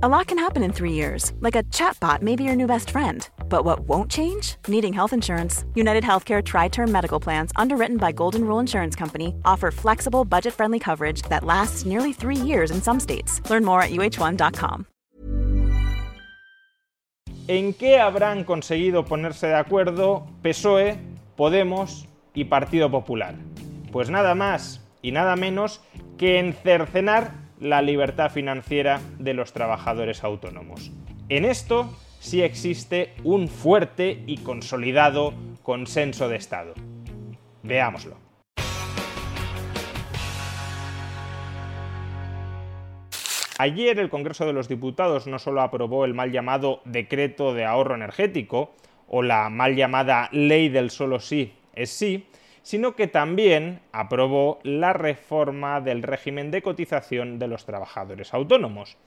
A lot can happen in three years, like a chatbot may be your new best friend. But what won't change? Needing health insurance. United Healthcare Tri Term Medical Plans, underwritten by Golden Rule Insurance Company, offer flexible, budget friendly coverage that lasts nearly three years in some states. Learn more at uh1.com. ¿En qué habrán conseguido ponerse de acuerdo PSOE, Podemos y Partido Popular? Pues nada más y nada menos que en cercenar la libertad financiera de los trabajadores autónomos. En esto sí existe un fuerte y consolidado consenso de Estado. Veámoslo. Ayer el Congreso de los Diputados no solo aprobó el mal llamado Decreto de Ahorro Energético o la mal llamada Ley del Solo Sí es Sí, sino que también aprobó la reforma del régimen de cotización de los trabajadores autónomos.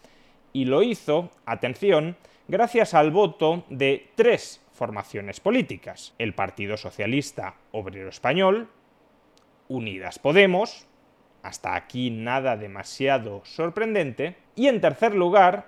Y lo hizo, atención, gracias al voto de tres formaciones políticas. El Partido Socialista Obrero Español, Unidas Podemos, hasta aquí nada demasiado sorprendente, y en tercer lugar,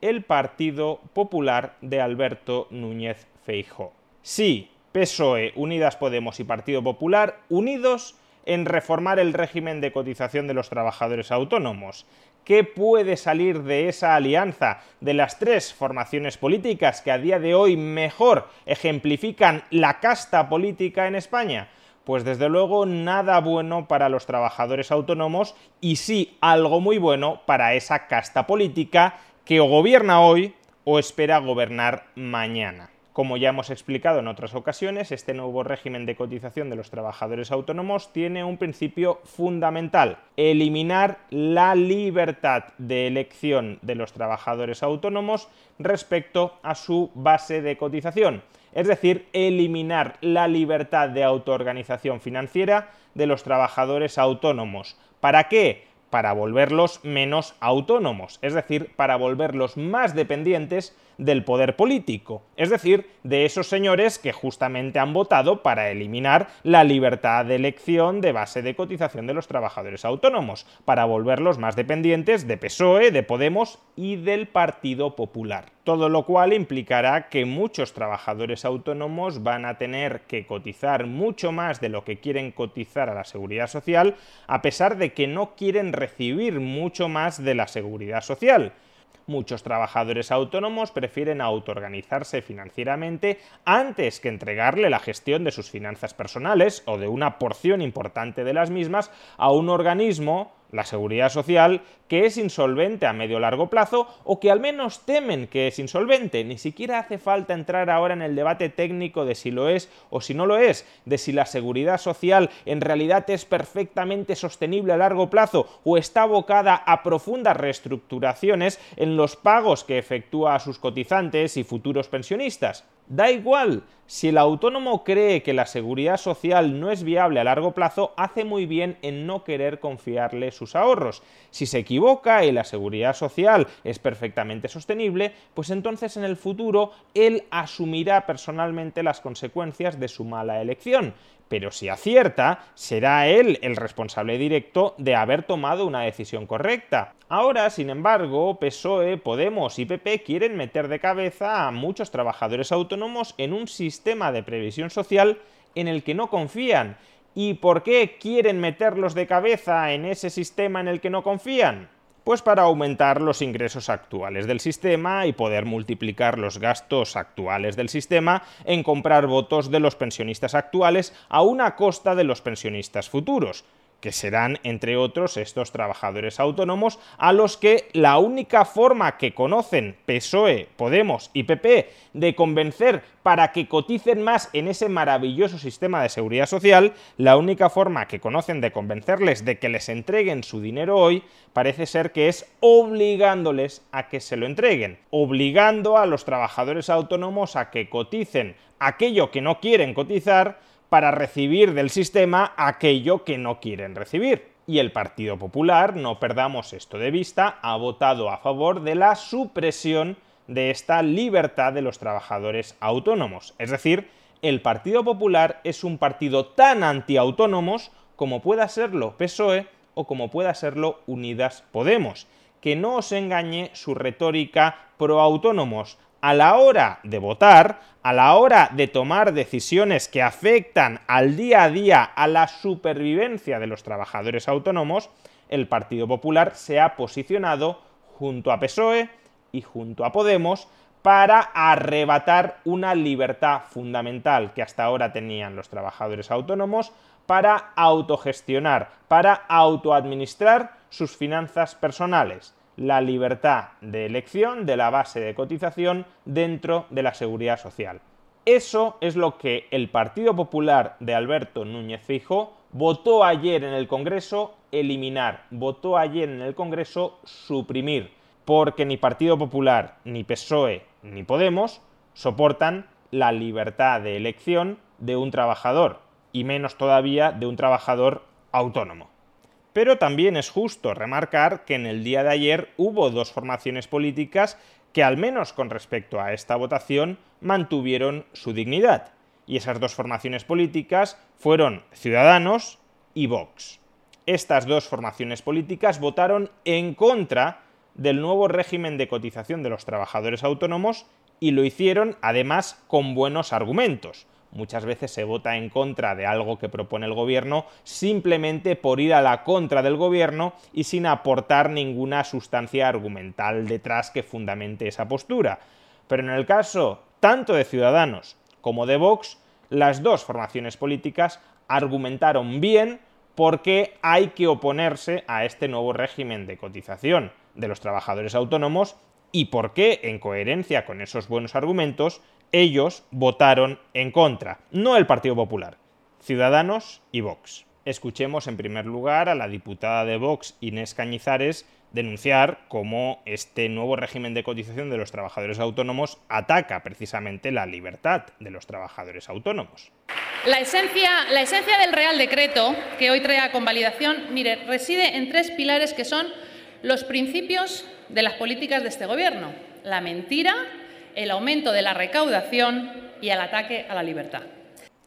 el Partido Popular de Alberto Núñez Feijóo. Sí, PSOE, Unidas Podemos y Partido Popular unidos en reformar el régimen de cotización de los trabajadores autónomos. ¿Qué puede salir de esa alianza de las tres formaciones políticas que a día de hoy mejor ejemplifican la casta política en España? Pues desde luego nada bueno para los trabajadores autónomos y sí algo muy bueno para esa casta política que o gobierna hoy o espera gobernar mañana. Como ya hemos explicado en otras ocasiones, este nuevo régimen de cotización de los trabajadores autónomos tiene un principio fundamental, eliminar la libertad de elección de los trabajadores autónomos respecto a su base de cotización, es decir, eliminar la libertad de autoorganización financiera de los trabajadores autónomos. ¿Para qué? Para volverlos menos autónomos, es decir, para volverlos más dependientes del poder político, es decir, de esos señores que justamente han votado para eliminar la libertad de elección de base de cotización de los trabajadores autónomos, para volverlos más dependientes de PSOE, de Podemos y del Partido Popular. Todo lo cual implicará que muchos trabajadores autónomos van a tener que cotizar mucho más de lo que quieren cotizar a la seguridad social, a pesar de que no quieren recibir mucho más de la seguridad social. Muchos trabajadores autónomos prefieren autoorganizarse financieramente antes que entregarle la gestión de sus finanzas personales o de una porción importante de las mismas a un organismo la seguridad social, que es insolvente a medio largo plazo o que al menos temen que es insolvente. Ni siquiera hace falta entrar ahora en el debate técnico de si lo es o si no lo es, de si la seguridad social en realidad es perfectamente sostenible a largo plazo o está abocada a profundas reestructuraciones en los pagos que efectúa a sus cotizantes y futuros pensionistas. Da igual, si el autónomo cree que la seguridad social no es viable a largo plazo, hace muy bien en no querer confiarle sus ahorros. Si se equivoca y la seguridad social es perfectamente sostenible, pues entonces en el futuro él asumirá personalmente las consecuencias de su mala elección pero si acierta, será él el responsable directo de haber tomado una decisión correcta. Ahora, sin embargo, PSOE, Podemos y PP quieren meter de cabeza a muchos trabajadores autónomos en un sistema de previsión social en el que no confían. ¿Y por qué quieren meterlos de cabeza en ese sistema en el que no confían? Pues para aumentar los ingresos actuales del sistema y poder multiplicar los gastos actuales del sistema en comprar votos de los pensionistas actuales a una costa de los pensionistas futuros que serán, entre otros, estos trabajadores autónomos a los que la única forma que conocen PSOE, Podemos y PP de convencer para que coticen más en ese maravilloso sistema de seguridad social, la única forma que conocen de convencerles de que les entreguen su dinero hoy parece ser que es obligándoles a que se lo entreguen, obligando a los trabajadores autónomos a que coticen aquello que no quieren cotizar para recibir del sistema aquello que no quieren recibir. Y el Partido Popular, no perdamos esto de vista, ha votado a favor de la supresión de esta libertad de los trabajadores autónomos. Es decir, el Partido Popular es un partido tan antiautónomos como pueda serlo PSOE o como pueda serlo Unidas Podemos que no os engañe su retórica pro autónomos. A la hora de votar, a la hora de tomar decisiones que afectan al día a día a la supervivencia de los trabajadores autónomos, el Partido Popular se ha posicionado junto a PSOE y junto a Podemos para arrebatar una libertad fundamental que hasta ahora tenían los trabajadores autónomos para autogestionar, para autoadministrar sus finanzas personales, la libertad de elección de la base de cotización dentro de la seguridad social. Eso es lo que el Partido Popular de Alberto Núñez Fijo votó ayer en el Congreso eliminar, votó ayer en el Congreso suprimir, porque ni Partido Popular, ni PSOE, ni Podemos soportan la libertad de elección de un trabajador, y menos todavía de un trabajador autónomo. Pero también es justo remarcar que en el día de ayer hubo dos formaciones políticas que, al menos con respecto a esta votación, mantuvieron su dignidad. Y esas dos formaciones políticas fueron Ciudadanos y Vox. Estas dos formaciones políticas votaron en contra del nuevo régimen de cotización de los trabajadores autónomos y lo hicieron además con buenos argumentos. Muchas veces se vota en contra de algo que propone el gobierno simplemente por ir a la contra del gobierno y sin aportar ninguna sustancia argumental detrás que fundamente esa postura. Pero en el caso tanto de Ciudadanos como de Vox, las dos formaciones políticas argumentaron bien por qué hay que oponerse a este nuevo régimen de cotización de los trabajadores autónomos y por qué, en coherencia con esos buenos argumentos, ellos votaron en contra, no el Partido Popular, Ciudadanos y Vox. Escuchemos en primer lugar a la diputada de Vox, Inés Cañizares, denunciar cómo este nuevo régimen de cotización de los trabajadores autónomos ataca precisamente la libertad de los trabajadores autónomos. La esencia, del Real Decreto que hoy trae a convalidación, mire, reside en tres pilares que son los principios de las políticas de este Gobierno. La mentira, el aumento de la recaudación y el ataque a la libertad.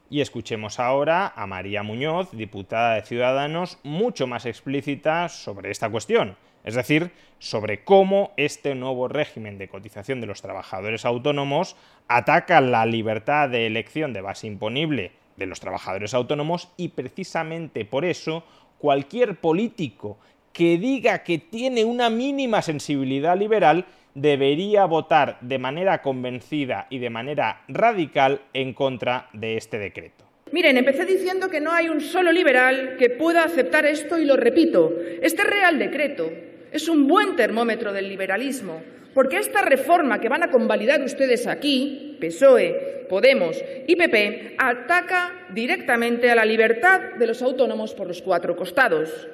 Y escuchemos ahora a María Muñoz, diputada de Ciudadanos, mucho más explícita sobre esta cuestión, es decir, sobre cómo este nuevo régimen de cotización de los trabajadores autónomos ataca la libertad de elección de base imponible de los trabajadores autónomos y precisamente por eso cualquier político que diga que tiene una mínima sensibilidad liberal debería votar de manera convencida y de manera radical en contra de este decreto. Miren, empecé diciendo que no hay un solo liberal que pueda aceptar esto y lo repito. Este Real Decreto es un buen termómetro del liberalismo, porque esta reforma que van a convalidar ustedes aquí, PSOE, Podemos y PP, ataca directamente a la libertad de los autónomos por los cuatro costados.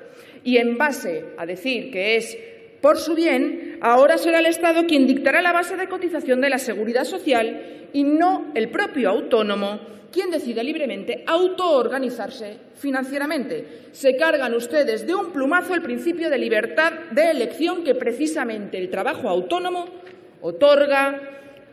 Y en base a decir que es por su bien, ahora será el Estado quien dictará la base de cotización de la seguridad social y no el propio autónomo quien decida libremente autoorganizarse financieramente. Se cargan ustedes de un plumazo el principio de libertad de elección que precisamente el trabajo autónomo otorga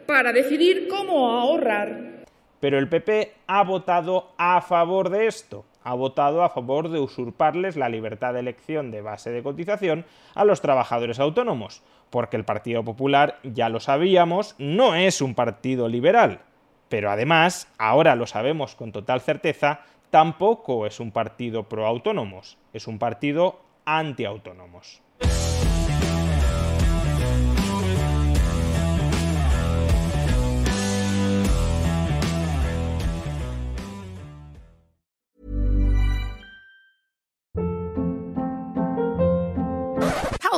para decidir cómo ahorrar. Pero el PP ha votado a favor de esto ha votado a favor de usurparles la libertad de elección de base de cotización a los trabajadores autónomos, porque el Partido Popular, ya lo sabíamos, no es un partido liberal. Pero además, ahora lo sabemos con total certeza, tampoco es un partido pro autónomos, es un partido anti-autónomos.